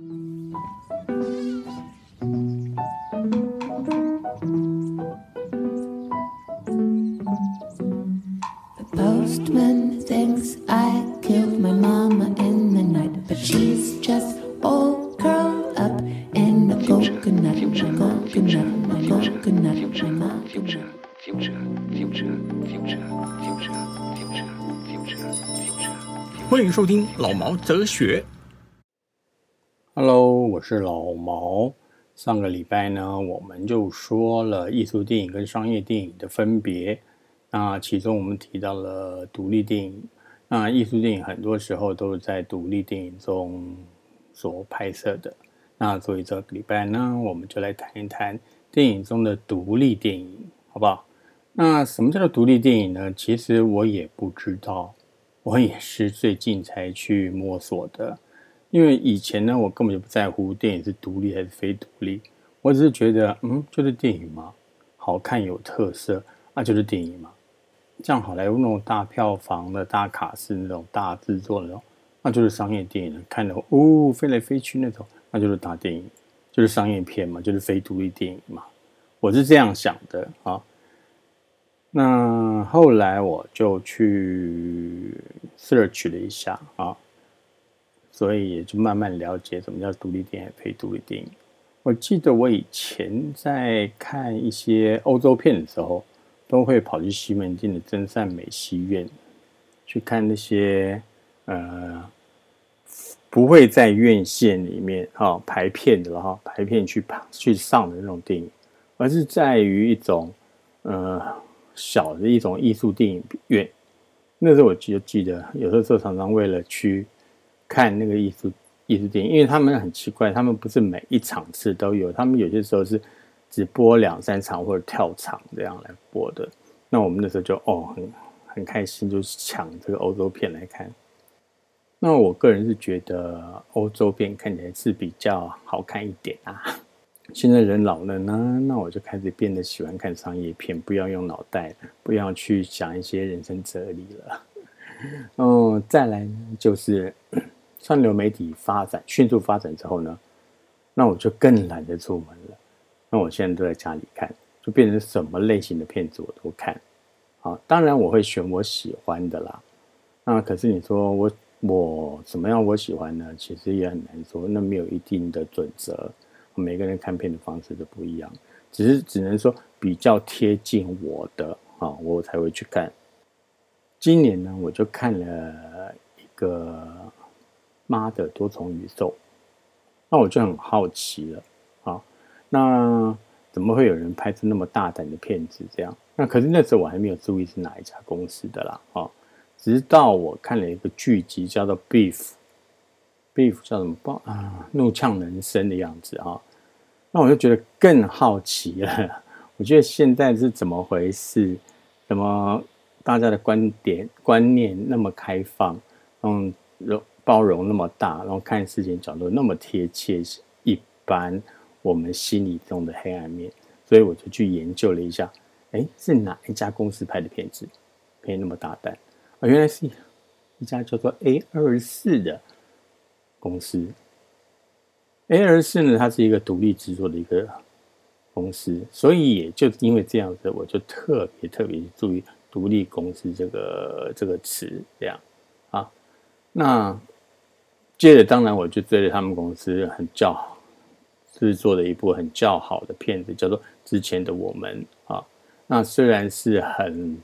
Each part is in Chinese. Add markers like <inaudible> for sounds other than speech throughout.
The postman thinks I killed my mama in the night, but she's just all curled up in a coconut, a coconut, a coconut, a coconut. future, future, future, future, future, future, future. 欢迎收听老毛哲学。Hello，我是老毛。上个礼拜呢，我们就说了艺术电影跟商业电影的分别。那其中我们提到了独立电影。那艺术电影很多时候都是在独立电影中所拍摄的。那所以这个礼拜呢，我们就来谈一谈电影中的独立电影，好不好？那什么叫做独立电影呢？其实我也不知道，我也是最近才去摸索的。因为以前呢，我根本就不在乎电影是独立还是非独立，我只是觉得，嗯，就是电影嘛，好看有特色，那、就是电影嘛。像好莱坞那种大票房的大卡司那种大制作的那种，那就是商业电影，看的哦飞来飞去那种，那就是大电影，就是商业片嘛，就是非独立电影嘛。我是这样想的啊。那后来我就去 search 了一下啊。所以也就慢慢了解什么叫独立电影、非独立电影。我记得我以前在看一些欧洲片的时候，都会跑去西门町的真善美戏院去看那些呃不会在院线里面哈、哦、排片的哈排片去去上的那种电影，而是在于一种呃小的一种艺术电影院。那时候我就记得，有时候常常为了去看那个艺术艺术电影，因为他们很奇怪，他们不是每一场次都有，他们有些时候是只播两三场或者跳场这样来播的。那我们那时候就哦很很开心，就是抢这个欧洲片来看。那我个人是觉得欧洲片看起来是比较好看一点啊。现在人老了呢，那我就开始变得喜欢看商业片，不要用脑袋，不要去想一些人生哲理了。嗯，再来呢就是。串流媒体发展迅速发展之后呢，那我就更懒得出门了。那我现在都在家里看，就变成什么类型的片子我都看。好，当然我会选我喜欢的啦。那可是你说我我怎么样我喜欢呢？其实也很难说，那没有一定的准则，每个人看片的方式都不一样。只是只能说比较贴近我的啊，我才会去看。今年呢，我就看了一个。妈的多重宇宙，那我就很好奇了啊！那怎么会有人拍出那么大胆的片子？这样，那可是那时候我还没有注意是哪一家公司的啦啊！直到我看了一个剧集叫做《Beef》，Beef 叫什么？啊，怒呛人生的样子啊！那我就觉得更好奇了。<laughs> 我觉得现在是怎么回事？怎么大家的观点观念那么开放？嗯，包容那么大，然后看事情角度那么贴切，一般我们心里中的黑暗面，所以我就去研究了一下，哎，是哪一家公司拍的片子，可以那么大胆啊？原来是一家叫做 A 二四的公司。A 二四呢，它是一个独立制作的一个公司，所以也就因为这样子，我就特别特别注意“独立公司”这个这个词，这样啊，那。接着，当然我就追了他们公司很较制作的一部很较好的片子，叫做《之前的我们》啊。那虽然是很，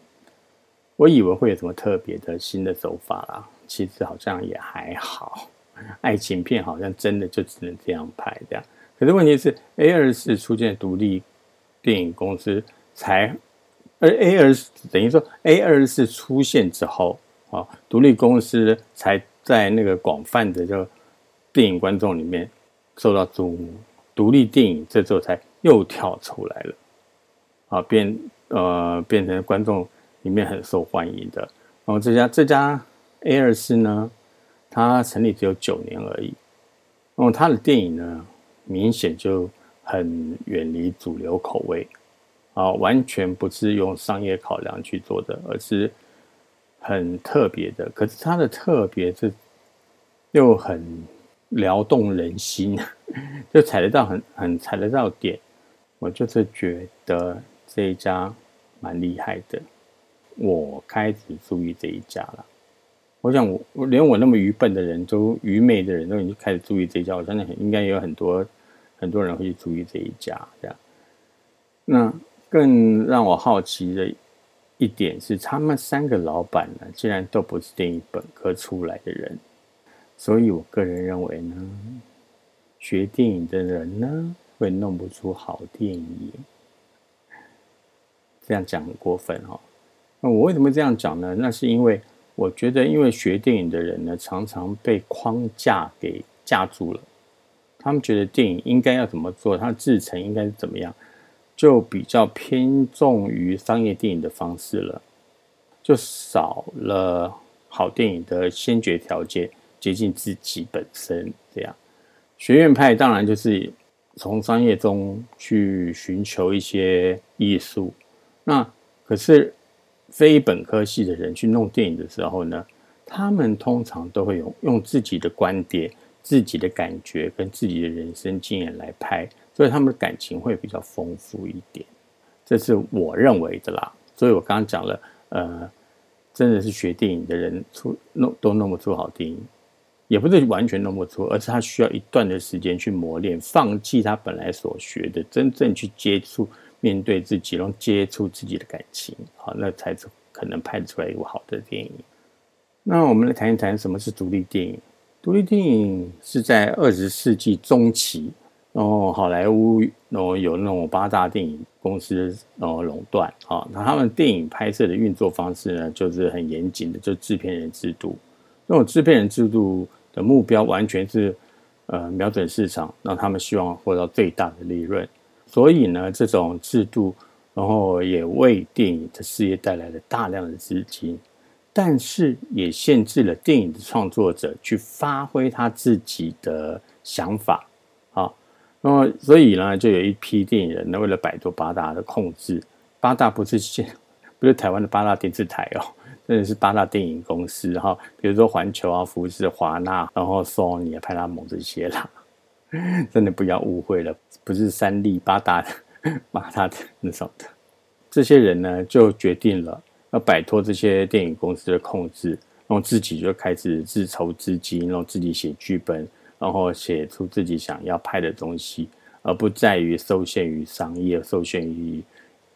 我以为会有什么特别的新的手法啦，其实好像也还好。爱情片好像真的就只能这样拍这样。可是问题是，A 二四出现独立电影公司才，而 A 二等于说 A 二四出现之后啊，独立公司才。在那个广泛的就电影观众里面受到注目，独立电影这时候才又跳出来了，啊，变呃变成观众里面很受欢迎的。然后这家这家 A 二四呢，它成立只有九年而已，然后它的电影呢，明显就很远离主流口味，啊，完全不是用商业考量去做的，而是。很特别的，可是它的特别是又很撩动人心，就踩得到很很踩得到点。我就是觉得这一家蛮厉害的，我开始注意这一家了。我想我我连我那么愚笨的人都愚昧的人都已经开始注意这一家，我相信应该有很多很多人会去注意这一家这样。那更让我好奇的一点是，他们三个老板呢，竟然都不是电影本科出来的人。所以我个人认为呢，学电影的人呢，会弄不出好电影。这样讲很过分哦。那我为什么这样讲呢？那是因为我觉得，因为学电影的人呢，常常被框架给架住了。他们觉得电影应该要怎么做，它的制成应该是怎么样，就比较偏重于商业电影的方式了，就少了好电影的先决条件。接近自己本身，这样学院派当然就是从商业中去寻求一些艺术。那可是非本科系的人去弄电影的时候呢，他们通常都会用用自己的观点、自己的感觉跟自己的人生经验来拍，所以他们的感情会比较丰富一点。这是我认为的啦。所以我刚刚讲了，呃，真的是学电影的人出弄都弄不出好电影。也不是完全弄不出，而是他需要一段的时间去磨练，放弃他本来所学的，真正去接触、面对自己，然后接触自己的感情，好，那才可能拍出来一部好的电影。那我们来谈一谈什么是独立电影。独立电影是在二十世纪中期，然后好莱坞然后有那种八大电影公司然后垄断，啊，那他们电影拍摄的运作方式呢，就是很严谨的，就制片人制度。那种制片人制度的目标完全是，呃，瞄准市场，让他们希望获得最大的利润。所以呢，这种制度，然后也为电影的事业带来了大量的资金，但是也限制了电影的创作者去发挥他自己的想法。那么所以呢，就有一批电影人呢，为了摆脱八大的控制，八大不是现 <laughs> 不是台湾的八大电视台哦。<laughs> 真的是八大电影公司哈，比如说环球啊、福斯、华纳，然后索尼啊、派拉蒙这些啦，<laughs> 真的不要误会了，不是三立八大八大的那种的。这些人呢，就决定了要摆脱这些电影公司的控制，然后自己就开始自筹资金，然后自己写剧本，然后写出自己想要拍的东西，而不在于受限于商业、受限于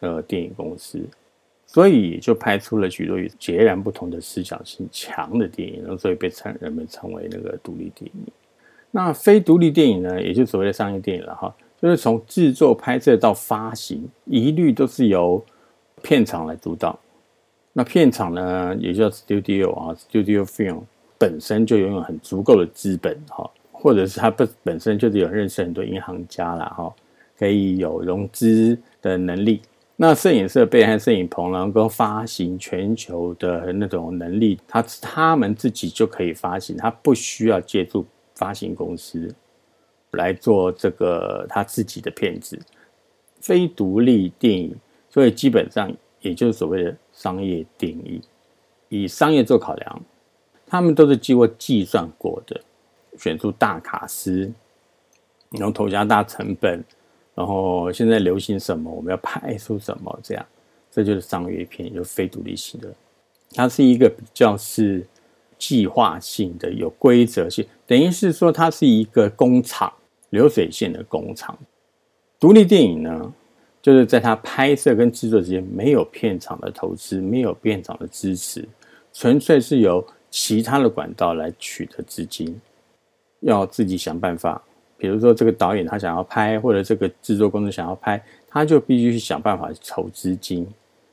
呃电影公司。所以就拍出了许多与截然不同的思想性强的电影，然后所以被称人们称为那个独立电影。那非独立电影呢，也就所谓的商业电影了哈，就是从制作、拍摄到发行，一律都是由片场来主导。那片场呢，也叫 studio 啊，studio film 本身就拥有很足够的资本哈，或者是他本本身就是有认识很多银行家了哈，可以有融资的能力。那摄影设备和摄影棚能够发行全球的那种能力，他他们自己就可以发行，他不需要借助发行公司来做这个他自己的片子，非独立电影，所以基本上也就是所谓的商业定义，以商业做考量，他们都是经过计算过的，选出大卡司，然后投下大成本。然后现在流行什么，我们要拍出什么，这样，这就是商业片，就非独立性的。它是一个比较是计划性的，有规则性，等于是说它是一个工厂，流水线的工厂。独立电影呢，就是在它拍摄跟制作之间没有片场的投资，没有片场的支持，纯粹是由其他的管道来取得资金，要自己想办法。比如说，这个导演他想要拍，或者这个制作公司想要拍，他就必须去想办法筹资金。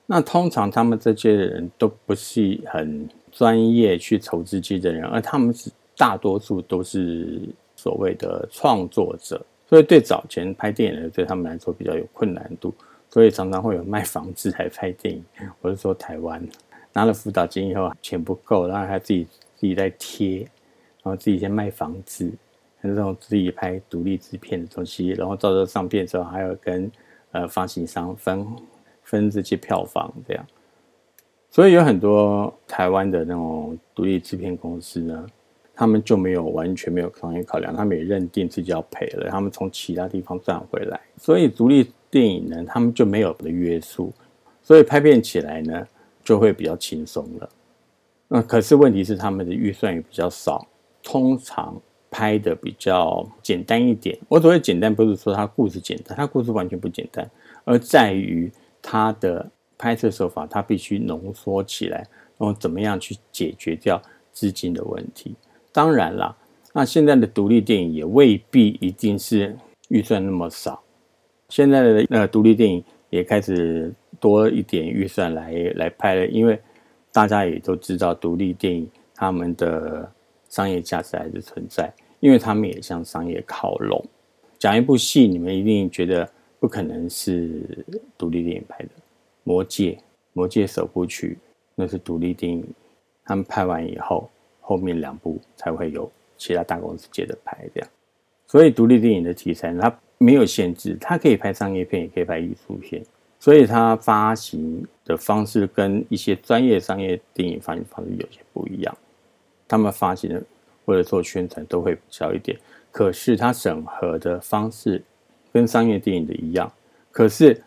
那通常他们这些人都不是很专业去筹资金的人，而他们是大多数都是所谓的创作者，所以对早前拍电影的对他们来说比较有困难度，所以常常会有卖房子来拍电影。我是说台湾拿了辅导金以后钱不够，然后他自己自己在贴，然后自己先卖房子。这种自己拍独立制片的东西，然后到时候上片的时候，还要跟呃发行商分分这些票房，这样。所以有很多台湾的那种独立制片公司呢，他们就没有完全没有商业考量，他们也认定自己要赔了，他们从其他地方赚回来，所以独立电影呢，他们就没有的约束，所以拍片起来呢就会比较轻松了。那可是问题是他们的预算也比较少，通常拍的比较简单一点。我所谓简单，不是说它故事简单，它故事完全不简单，而在于它的拍摄手法，它必须浓缩起来，然后怎么样去解决掉资金的问题。当然啦，那现在的独立电影也未必一定是预算那么少。现在的呃独立电影也开始多一点预算来来拍了，因为大家也都知道独立电影他们的商业价值还是存在，因为他们也向商业靠拢。讲一部戏，你们一定觉得不可能是独立电影拍的，《魔戒》《魔戒》首部曲那是独立电影，他们拍完以后。后面两部才会有其他大公司接着拍，这样。所以独立电影的题材它没有限制，它可以拍商业片，也可以拍艺术片。所以它发行的方式跟一些专业商业电影发行方式有些不一样。他们发行的或者做宣传都会比较一点，可是它审核的方式跟商业电影的一样。可是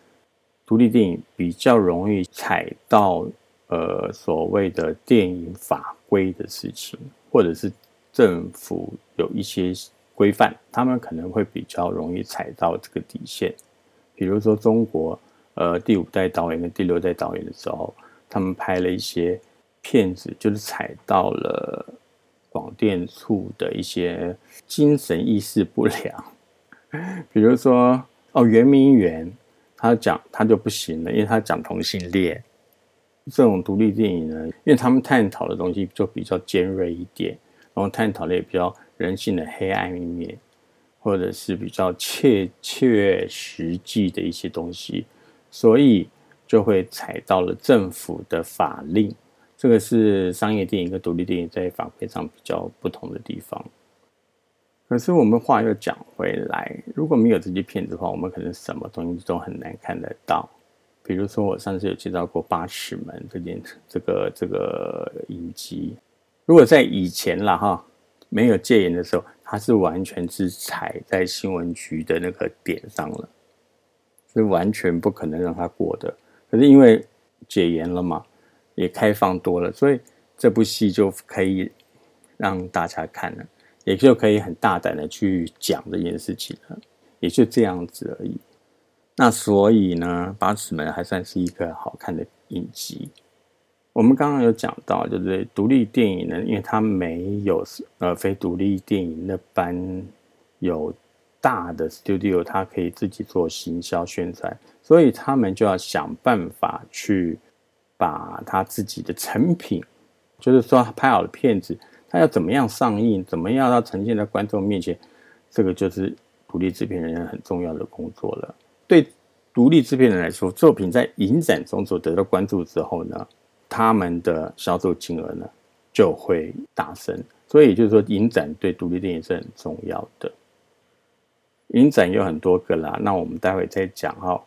独立电影比较容易踩到。呃，所谓的电影法规的事情，或者是政府有一些规范，他们可能会比较容易踩到这个底线。比如说，中国呃第五代导演跟第六代导演的时候，他们拍了一些骗子，就是踩到了广电处的一些精神意识不良。比如说，哦，圆明园，他讲他就不行了，因为他讲同性恋。这种独立电影呢，因为他们探讨的东西就比较尖锐一点，然后探讨的也比较人性的黑暗一面，或者是比较切切实际的一些东西，所以就会踩到了政府的法令。这个是商业电影跟独立电影在法规上比较不同的地方。可是我们话又讲回来，如果没有这些片子的话，我们可能什么东西都很难看得到。比如说，我上次有介绍过《八尺门》这件这个这个影集，如果在以前了哈，没有戒严的时候，它是完全是踩在新闻局的那个点上了，是完全不可能让它过的。可是因为解严了嘛，也开放多了，所以这部戏就可以让大家看了，也就可以很大胆的去讲这件事情了，也就这样子而已。那所以呢，八尺门还算是一个好看的影集。我们刚刚有讲到，就是独立电影呢，因为它没有呃非独立电影那般有大的 studio，它可以自己做行销宣传，所以他们就要想办法去把他自己的成品，就是说拍好的片子，他要怎么样上映，怎么样要呈现在观众面前，这个就是独立制片人很重要的工作了。对独立制片人来说，作品在影展中所得到关注之后呢，他们的销售金额呢就会大升。所以就是说，影展对独立电影是很重要的。影展有很多个啦，那我们待会再讲哈。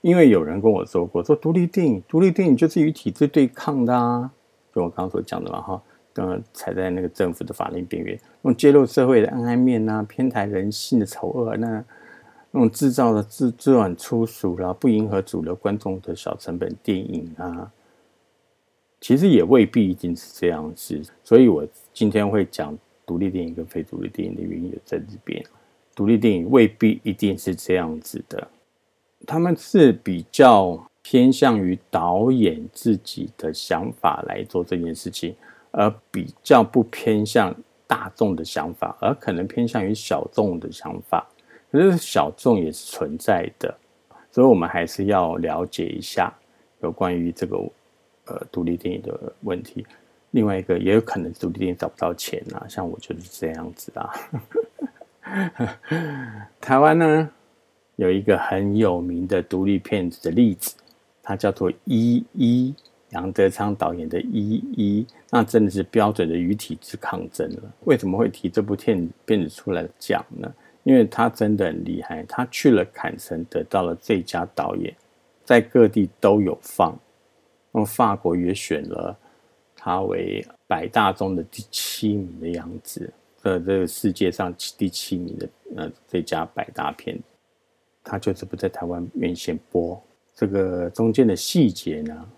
因为有人跟我说过，说独立电影，独立电影就是与体制对抗的啊，就我刚刚所讲的嘛哈，呃，踩在那个政府的法令边缘，用揭露社会的暗暗面呐，偏袒人性的丑恶那。那种制造的制制很粗俗啦，不迎合主流观众的小成本电影啊，其实也未必一定是这样子。所以我今天会讲独立电影跟非独立电影的原因在这边。独立电影未必一定是这样子的，他们是比较偏向于导演自己的想法来做这件事情，而比较不偏向大众的想法，而可能偏向于小众的想法。可是小众也是存在的，所以我们还是要了解一下有关于这个呃独立电影的问题。另外一个也有可能独立电影找不到钱啊，像我就是这样子啊。<laughs> 台湾呢有一个很有名的独立片子的例子，它叫做《一一》，杨德昌导演的《一一》，那真的是标准的与体制抗争了。为什么会提这部片片子出来讲呢？因为他真的很厉害，他去了坎城得到了最佳导演，在各地都有放，那么法国也选了他为百大中的第七名的样子，呃，这个世界上第七名的呃最佳百大片，它就是不在台湾院线播。这个中间的细节呢，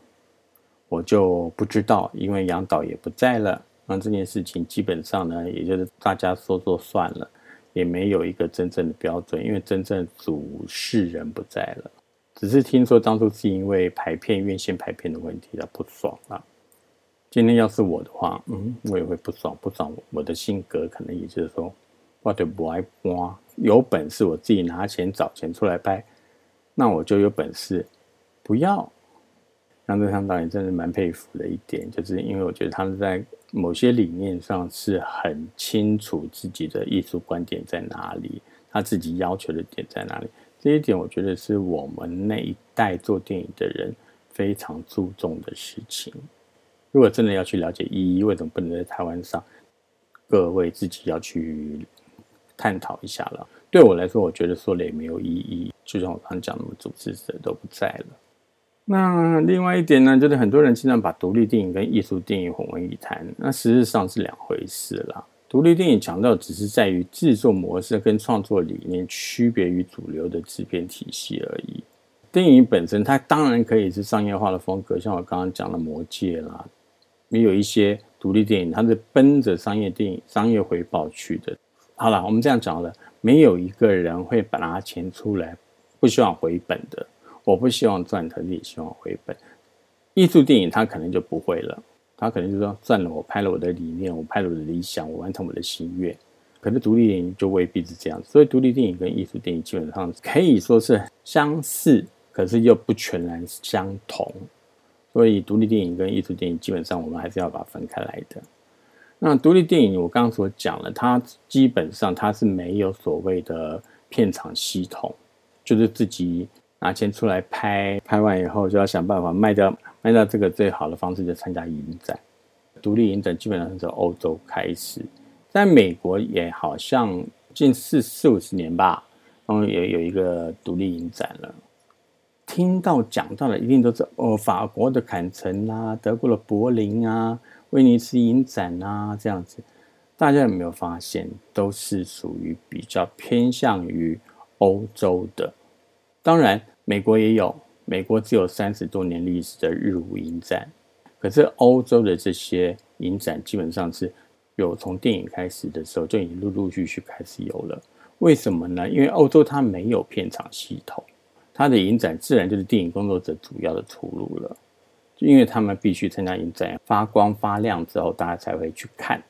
我就不知道，因为杨导也不在了。那这件事情基本上呢，也就是大家说说算了，也没有一个真正的标准，因为真正主事人不在了。只是听说当初是因为排片院线排片的问题，他不爽啊。今天要是我的话，嗯，我也会不爽，不爽。我的性格可能也就是说，我就不爱播，有本事我自己拿钱找钱出来拍。那我就有本事，不要。杨德昌导演真的蛮佩服的一点，就是因为我觉得他们在某些理念上是很清楚自己的艺术观点在哪里，他自己要求的点在哪里。这一点我觉得是我们那一代做电影的人非常注重的事情。如果真的要去了解意义，为什么不能在台湾上？各位自己要去探讨一下了。对我来说，我觉得说了也没有意义。就像我刚刚讲的，主持者都不在了。那另外一点呢，就是很多人经常把独立电影跟艺术电影混为一谈，那实质上是两回事啦。独立电影强调只是在于制作模式跟创作理念区别于主流的制片体系而已。电影本身它当然可以是商业化的风格，像我刚刚讲的《魔戒》啦，也有一些独立电影，它是奔着商业电影、商业回报去的。好了，我们这样讲了，没有一个人会把拿钱出来。不希望回本的，我不希望赚，他也希望回本。艺术电影他可能就不会了，他可能就说算了，我拍了我的理念，我拍了我的理想，我完成我的心愿。可是独立电影就未必是这样，所以独立电影跟艺术电影基本上可以说是相似，可是又不全然相同。所以独立电影跟艺术电影基本上我们还是要把它分开来的。那独立电影我刚刚所讲了，它基本上它是没有所谓的片场系统。就是自己拿钱出来拍，拍完以后就要想办法卖掉，卖掉这个最好的方式就参加影展。独立影展基本上是从欧洲开始，在美国也好像近四四五十年吧，然后也有一个独立影展了。听到讲到的一定都是哦，法国的坎城啊，德国的柏林啊，威尼斯影展啊这样子。大家有没有发现，都是属于比较偏向于欧洲的？当然，美国也有，美国只有三十多年历史的日舞影展，可是欧洲的这些影展基本上是有从电影开始的时候就已经陆陆续续开始有了。为什么呢？因为欧洲它没有片场系统，它的影展自然就是电影工作者主要的出路了。因为他们必须参加影展，发光发亮之后，大家才会去看，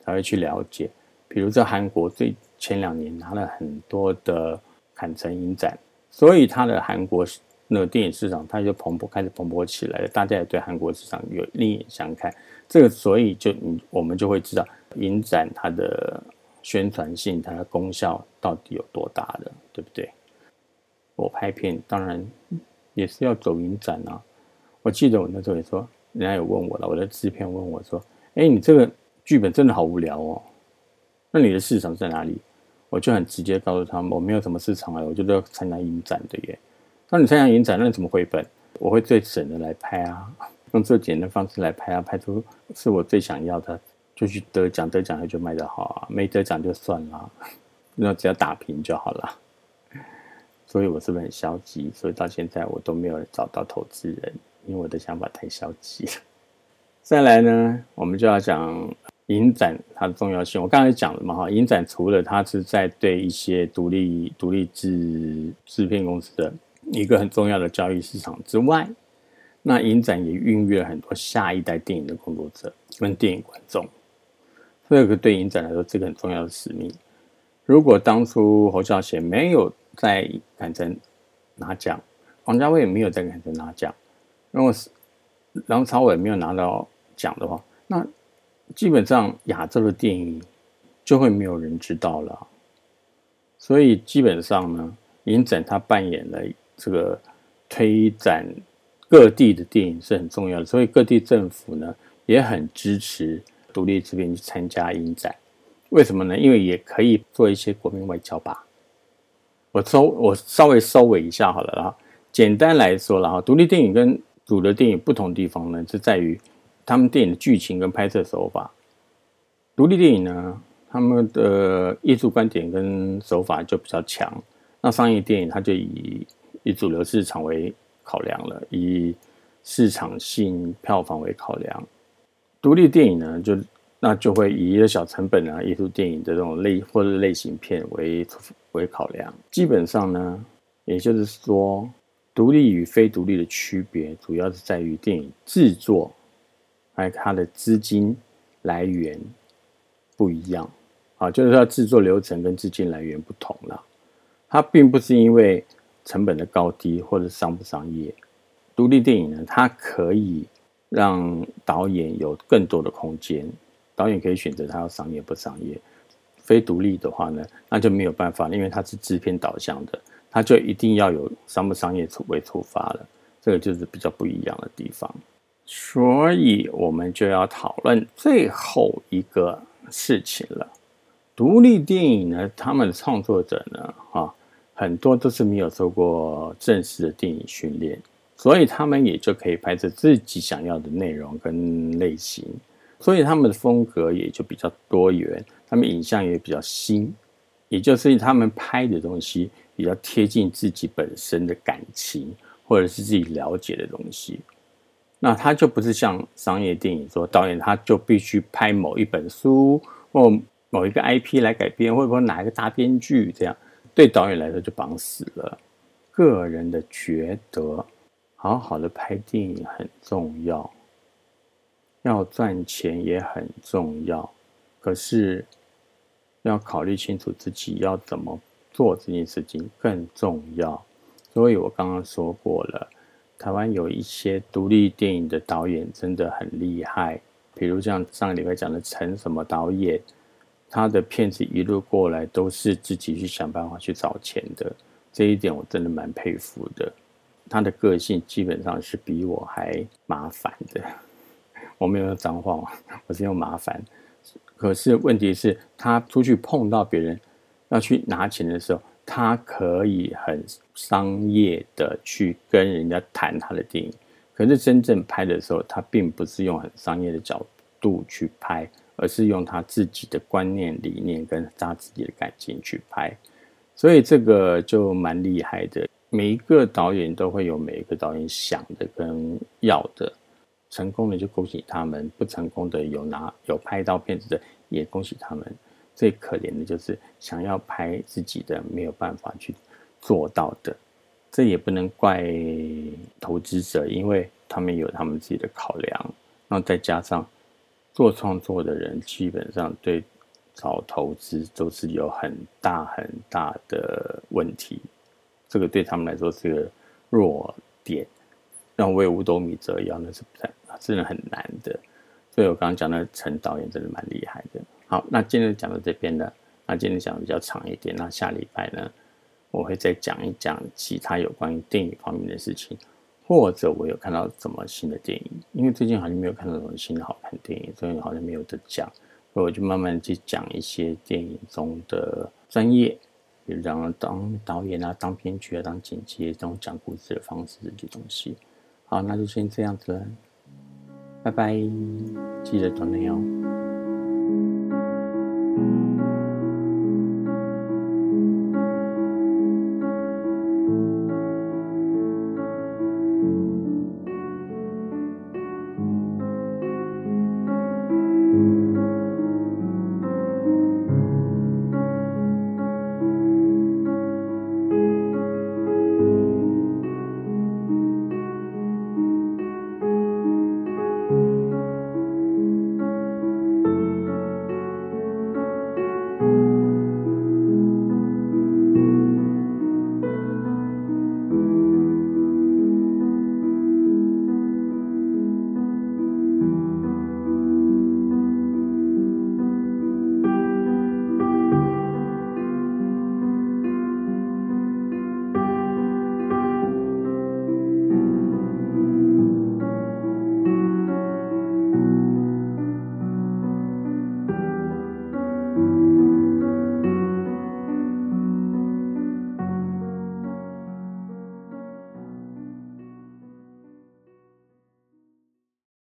才会去了解。比如在韩国，最前两年拿了很多的坎城影展。所以，它的韩国那个电影市场，它就蓬勃开始蓬勃起来了。大家也对韩国市场有另眼相看。这个，所以就你我们就会知道，影展它的宣传性、它的功效到底有多大的，对不对？我拍片当然也是要走影展啊。我记得我那时候也说，人家有问我了，我的制片问我说：“哎，你这个剧本真的好无聊哦，那你的市场在哪里？”我就很直接告诉他们，我没有什么市场啊，我就要参加影展的耶。那你参加影展，那你怎么回本？我会最省的来拍啊，<laughs> 用最简单的方式来拍啊，拍出是我最想要的，就去得奖，得奖就卖得好啊，没得奖就算了，那只要打平就好了。<laughs> 所以我是不是很消极？所以到现在我都没有找到投资人，因为我的想法太消极了。再来呢，我们就要讲。影展它的重要性，我刚才讲了嘛哈，影展除了它是在对一些独立独立制制片公司的一个很重要的交易市场之外，那影展也孕育了很多下一代电影的工作者跟电影观众，这个对影展来说，这个很重要的使命。如果当初侯孝贤没有在坎城拿奖，王家卫没有在坎城拿奖，如果是梁朝伟没有拿到奖的话，那基本上亚洲的电影就会没有人知道了，所以基本上呢，影展它扮演了这个推展各地的电影是很重要的，所以各地政府呢也很支持独立制片去参加影展。为什么呢？因为也可以做一些国民外交吧。我收我稍微收尾一下好了啦。简单来说，然后独立电影跟主流电影不同地方呢，是在于。他们电影的剧情跟拍摄手法。独立电影呢，他们的艺术观点跟手法就比较强。那商业电影，它就以以主流市场为考量了，以市场性票房为考量。独立电影呢，就那就会以一个小成本啊，艺术电影的这种类或者类型片为为考量。基本上呢，也就是说，独立与非独立的区别，主要是在于电影制作，还有它的资金来源不一样啊，就是说制作流程跟资金来源不同了。它并不是因为成本的高低或者商不商业。独立电影呢，它可以让导演有更多的空间，导演可以选择他要商业不商业。非独立的话呢，那就没有办法，因为它是制片导向的，它就一定要有商不商业出为出发了。这个就是比较不一样的地方。所以我们就要讨论最后一个事情了。独立电影呢，他们的创作者呢，哈。很多都是没有受过正式的电影训练，所以他们也就可以拍摄自己想要的内容跟类型，所以他们的风格也就比较多元，他们影像也比较新，也就是他们拍的东西比较贴近自己本身的感情或者是自己了解的东西。那他就不是像商业电影说导演他就必须拍某一本书或某一个 IP 来改编，或者说哪一个大编剧这样。对导演来说就绑死了。个人的觉得，好好的拍电影很重要，要赚钱也很重要。可是要考虑清楚自己要怎么做这件事情更重要。所以我刚刚说过了，台湾有一些独立电影的导演真的很厉害，比如像上个礼拜讲的陈什么导演。他的片子一路过来都是自己去想办法去找钱的，这一点我真的蛮佩服的。他的个性基本上是比我还麻烦的。我没有用脏话，我是用麻烦。可是问题是，他出去碰到别人要去拿钱的时候，他可以很商业的去跟人家谈他的电影。可是真正拍的时候，他并不是用很商业的角度去拍。而是用他自己的观念、理念跟他自己的感情去拍，所以这个就蛮厉害的。每一个导演都会有每一个导演想的跟要的，成功的就恭喜他们，不成功的有拿有拍到片子的也恭喜他们。最可怜的就是想要拍自己的没有办法去做到的，这也不能怪投资者，因为他们有他们自己的考量，然后再加上。做创作的人基本上对找投资都是有很大很大的问题，这个对他们来说是个弱点。让为五斗米折腰，那是不太真的很难的。所以我刚刚讲的陈导演真的蛮厉害的。好，那今天讲到这边呢，那今天讲的比较长一点。那下礼拜呢，我会再讲一讲其他有关于电影方面的事情。或者我有看到什么新的电影，因为最近好像没有看到什么新的好看电影，所以好像没有得讲，所以我就慢慢去讲一些电影中的专业，比如讲当导演啊、当编剧啊、当剪辑这种讲故事的方式这些东西。好，那就先这样子了，拜拜，记得转内哦。